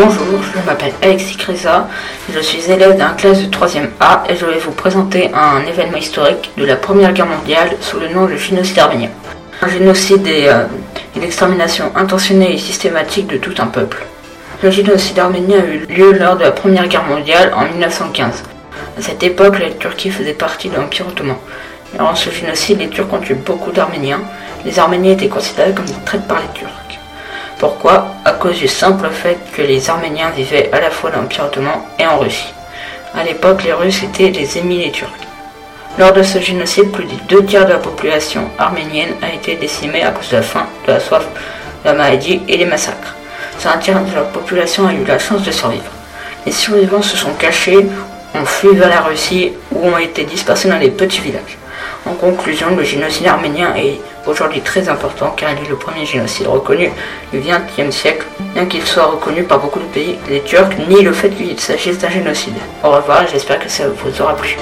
Bonjour, je m'appelle Alexis Crisa, je suis élève d'un classe de 3e A et je vais vous présenter un événement historique de la Première Guerre mondiale sous le nom de génocide arménien. Un génocide est euh, une extermination intentionnelle et systématique de tout un peuple. Le génocide arménien a eu lieu lors de la Première Guerre mondiale en 1915. À cette époque, la Turquie faisait partie de l'Empire ottoman. Durant ce génocide, les Turcs ont tué beaucoup d'Arméniens. Les Arméniens étaient considérés comme des traîtres par les Turcs. Pourquoi? Cause du simple fait que les Arméniens vivaient à la fois dans l'Empire ottoman et en Russie. À l'époque, les Russes étaient les des Turcs. Lors de ce génocide, plus des deux tiers de la population arménienne a été décimée à cause de la faim, de la soif, de la maladie et des massacres. Seul un tiers de la population a eu la chance de survivre. Les survivants se sont cachés, ont fui vers la Russie ou ont été dispersés dans les petits villages. En conclusion, le génocide arménien est aujourd'hui très important car il est le premier génocide reconnu du XXe siècle, bien qu'il soit reconnu par beaucoup de pays, les Turcs, ni le fait qu'il s'agisse d'un génocide. Au revoir, j'espère que ça vous aura plu.